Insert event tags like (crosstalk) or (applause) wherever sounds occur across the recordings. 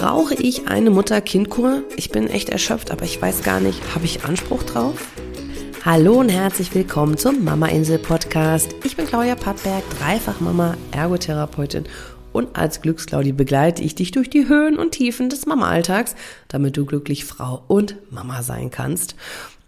Brauche ich eine Mutter-Kind-Kur? Ich bin echt erschöpft, aber ich weiß gar nicht, habe ich Anspruch drauf? Hallo und herzlich willkommen zum Mama Insel Podcast. Ich bin Claudia Pattberg, dreifach Mama, Ergotherapeutin und als Glücksclaudi begleite ich dich durch die Höhen und Tiefen des Mama-Alltags, damit du glücklich Frau und Mama sein kannst.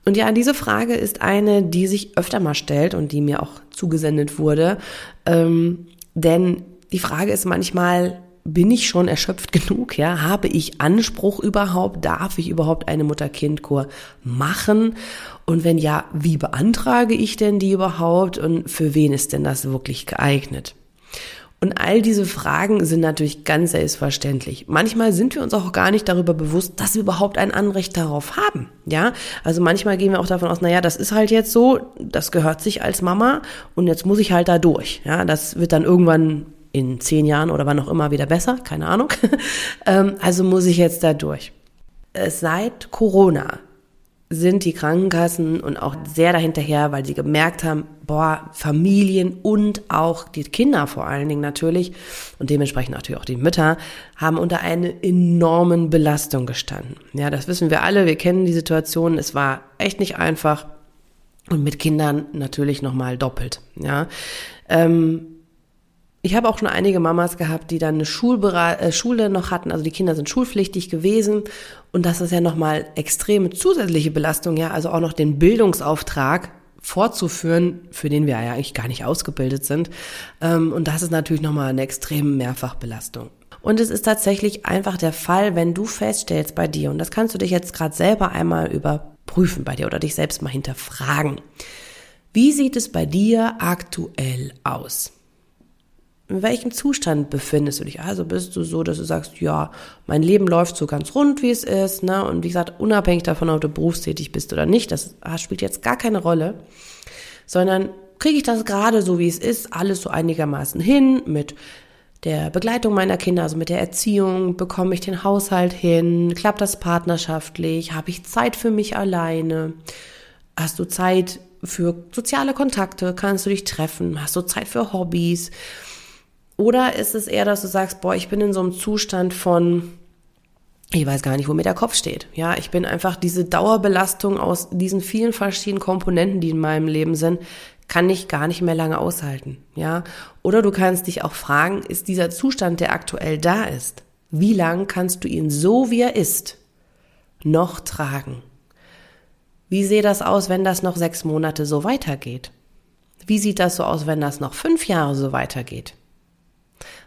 Und ja, diese Frage ist eine, die sich öfter mal stellt und die mir auch zugesendet wurde. Ähm, denn die Frage ist manchmal, bin ich schon erschöpft (laughs) genug? Ja, habe ich Anspruch überhaupt? Darf ich überhaupt eine Mutter-Kind-Kur machen? Und wenn ja, wie beantrage ich denn die überhaupt? Und für wen ist denn das wirklich geeignet? Und all diese Fragen sind natürlich ganz selbstverständlich. Manchmal sind wir uns auch gar nicht darüber bewusst, dass wir überhaupt ein Anrecht darauf haben. Ja, also manchmal gehen wir auch davon aus, na ja, das ist halt jetzt so, das gehört sich als Mama und jetzt muss ich halt da durch. Ja, das wird dann irgendwann in zehn Jahren oder wann auch immer wieder besser, keine Ahnung. (laughs) Ähm, also muss ich jetzt da durch. Seit Corona sind die Krankenkassen und auch sehr dahinterher, weil sie gemerkt haben, boah, Familien und auch die Kinder vor allen Dingen natürlich und dementsprechend natürlich auch die Mütter haben unter einer enormen Belastung gestanden. Ja, das wissen wir alle, wir kennen die Situation, es war echt nicht einfach und mit Kindern natürlich nochmal doppelt. Ja, ähm, ich habe auch schon einige Mamas gehabt, die dann eine Schulbera äh, Schule noch hatten, also die Kinder sind schulpflichtig gewesen und das ist ja nochmal extreme zusätzliche Belastung, ja, also auch noch den Bildungsauftrag fortzuführen, für den wir ja eigentlich gar nicht ausgebildet sind. Ähm, und das ist natürlich nochmal eine extreme Mehrfachbelastung. Und es ist tatsächlich einfach der Fall, wenn du feststellst bei dir, und das kannst du dich jetzt gerade selber einmal überprüfen bei dir oder dich selbst mal hinterfragen. Wie sieht es bei dir aktuell aus? In welchem Zustand befindest du dich? Also bist du so, dass du sagst, ja, mein Leben läuft so ganz rund, wie es ist, ne? Und wie gesagt, unabhängig davon, ob du berufstätig bist oder nicht, das spielt jetzt gar keine Rolle, sondern kriege ich das gerade so, wie es ist, alles so einigermaßen hin mit der Begleitung meiner Kinder, also mit der Erziehung, bekomme ich den Haushalt hin, klappt das partnerschaftlich, habe ich Zeit für mich alleine, hast du Zeit für soziale Kontakte, kannst du dich treffen, hast du Zeit für Hobbys, oder ist es eher, dass du sagst, boah, ich bin in so einem Zustand von, ich weiß gar nicht, wo mir der Kopf steht. Ja, ich bin einfach diese Dauerbelastung aus diesen vielen verschiedenen Komponenten, die in meinem Leben sind, kann ich gar nicht mehr lange aushalten. Ja, oder du kannst dich auch fragen, ist dieser Zustand, der aktuell da ist, wie lang kannst du ihn so wie er ist noch tragen? Wie sehe das aus, wenn das noch sechs Monate so weitergeht? Wie sieht das so aus, wenn das noch fünf Jahre so weitergeht?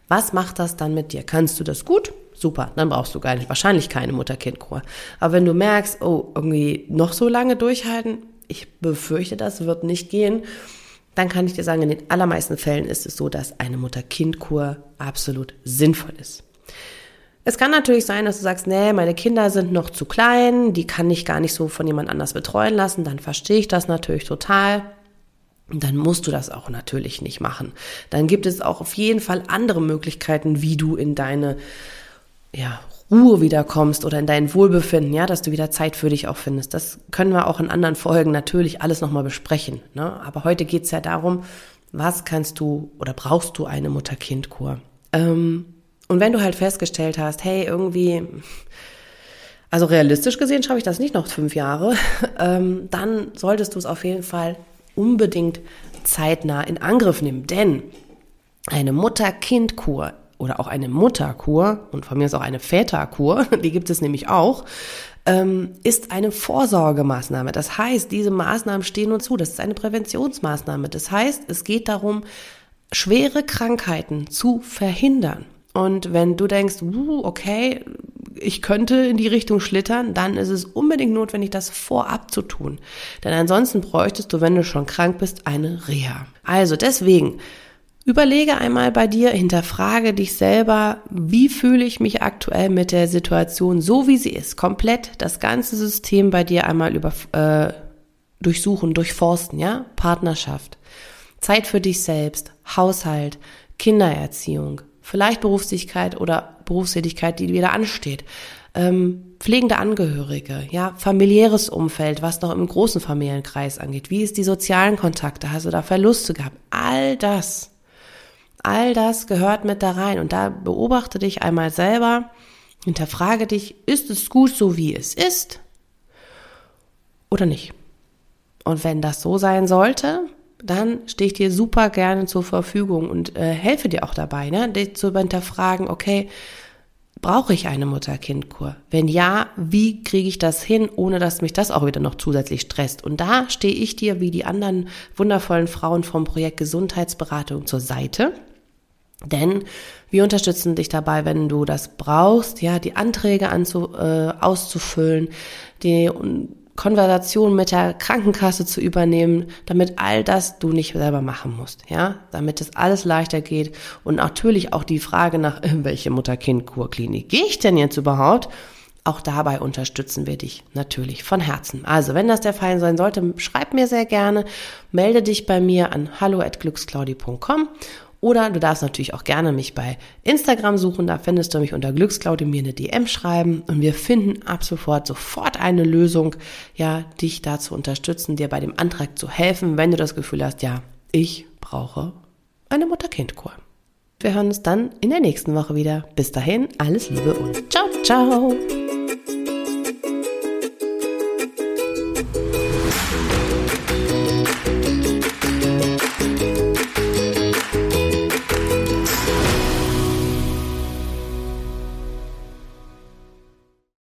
Was macht das dann mit dir? Kannst du das gut? Super, dann brauchst du gar nicht, wahrscheinlich keine Mutter-Kind-Kur. Aber wenn du merkst, oh, irgendwie noch so lange durchhalten, ich befürchte, das wird nicht gehen, dann kann ich dir sagen, in den allermeisten Fällen ist es so, dass eine Mutter-Kind-Kur absolut sinnvoll ist. Es kann natürlich sein, dass du sagst, nee, meine Kinder sind noch zu klein, die kann ich gar nicht so von jemand anders betreuen lassen, dann verstehe ich das natürlich total dann musst du das auch natürlich nicht machen. Dann gibt es auch auf jeden Fall andere Möglichkeiten, wie du in deine ja, Ruhe wiederkommst oder in dein Wohlbefinden, ja, dass du wieder Zeit für dich auch findest. Das können wir auch in anderen Folgen natürlich alles nochmal besprechen. Ne? Aber heute geht's ja darum, was kannst du oder brauchst du eine Mutter-Kind-Kur? Ähm, und wenn du halt festgestellt hast, hey, irgendwie, also realistisch gesehen schaffe ich das nicht noch fünf Jahre, (laughs) ähm, dann solltest du es auf jeden Fall unbedingt zeitnah in Angriff nehmen. Denn eine Mutter-Kind-Kur oder auch eine Mutterkur und von mir ist auch eine Väterkur, (laughs) die gibt es nämlich auch, ähm, ist eine Vorsorgemaßnahme. Das heißt, diese Maßnahmen stehen uns zu. Das ist eine Präventionsmaßnahme. Das heißt, es geht darum, schwere Krankheiten zu verhindern. Und wenn du denkst, uh, okay, ich könnte in die Richtung schlittern, dann ist es unbedingt notwendig, das vorab zu tun. Denn ansonsten bräuchtest du, wenn du schon krank bist, eine Reha. Also deswegen, Überlege einmal bei dir, hinterfrage dich selber, wie fühle ich mich aktuell mit der Situation, so wie sie ist, komplett das ganze System bei dir einmal über, äh, durchsuchen, durchforsten, ja, Partnerschaft, Zeit für dich selbst, Haushalt, Kindererziehung, vielleicht Berufstätigkeit oder Berufstätigkeit, die wieder ansteht. Ähm, pflegende Angehörige, ja, familiäres Umfeld, was noch im großen Familienkreis angeht. Wie ist die sozialen Kontakte? Hast du da Verluste gehabt? All das, all das gehört mit da rein. Und da beobachte dich einmal selber, Hinterfrage dich, ist es gut so, wie es ist oder nicht? Und wenn das so sein sollte, dann stehe ich dir super gerne zur Verfügung und äh, helfe dir auch dabei, ne? dich zu hinterfragen, okay, brauche ich eine Mutter-Kind-Kur? Wenn ja, wie kriege ich das hin, ohne dass mich das auch wieder noch zusätzlich stresst? Und da stehe ich dir wie die anderen wundervollen Frauen vom Projekt Gesundheitsberatung zur Seite. Denn wir unterstützen dich dabei, wenn du das brauchst, ja, die Anträge anzu, äh, auszufüllen, die Konversation mit der Krankenkasse zu übernehmen, damit all das du nicht selber machen musst, ja, damit es alles leichter geht und natürlich auch die Frage nach, welche Mutter-Kind-Kurklinik gehe ich denn jetzt überhaupt? Auch dabei unterstützen wir dich natürlich von Herzen. Also, wenn das der Fall sein sollte, schreib mir sehr gerne, melde dich bei mir an hallo@glücksclaudi.com oder du darfst natürlich auch gerne mich bei Instagram suchen, da findest du mich unter Glücksclaudi mir eine DM schreiben und wir finden ab sofort sofort eine Lösung, ja, dich da zu unterstützen, dir bei dem Antrag zu helfen, wenn du das Gefühl hast, ja, ich brauche eine Mutter-Kind-Kur. Wir hören uns dann in der nächsten Woche wieder. Bis dahin, alles Liebe und ciao, ciao.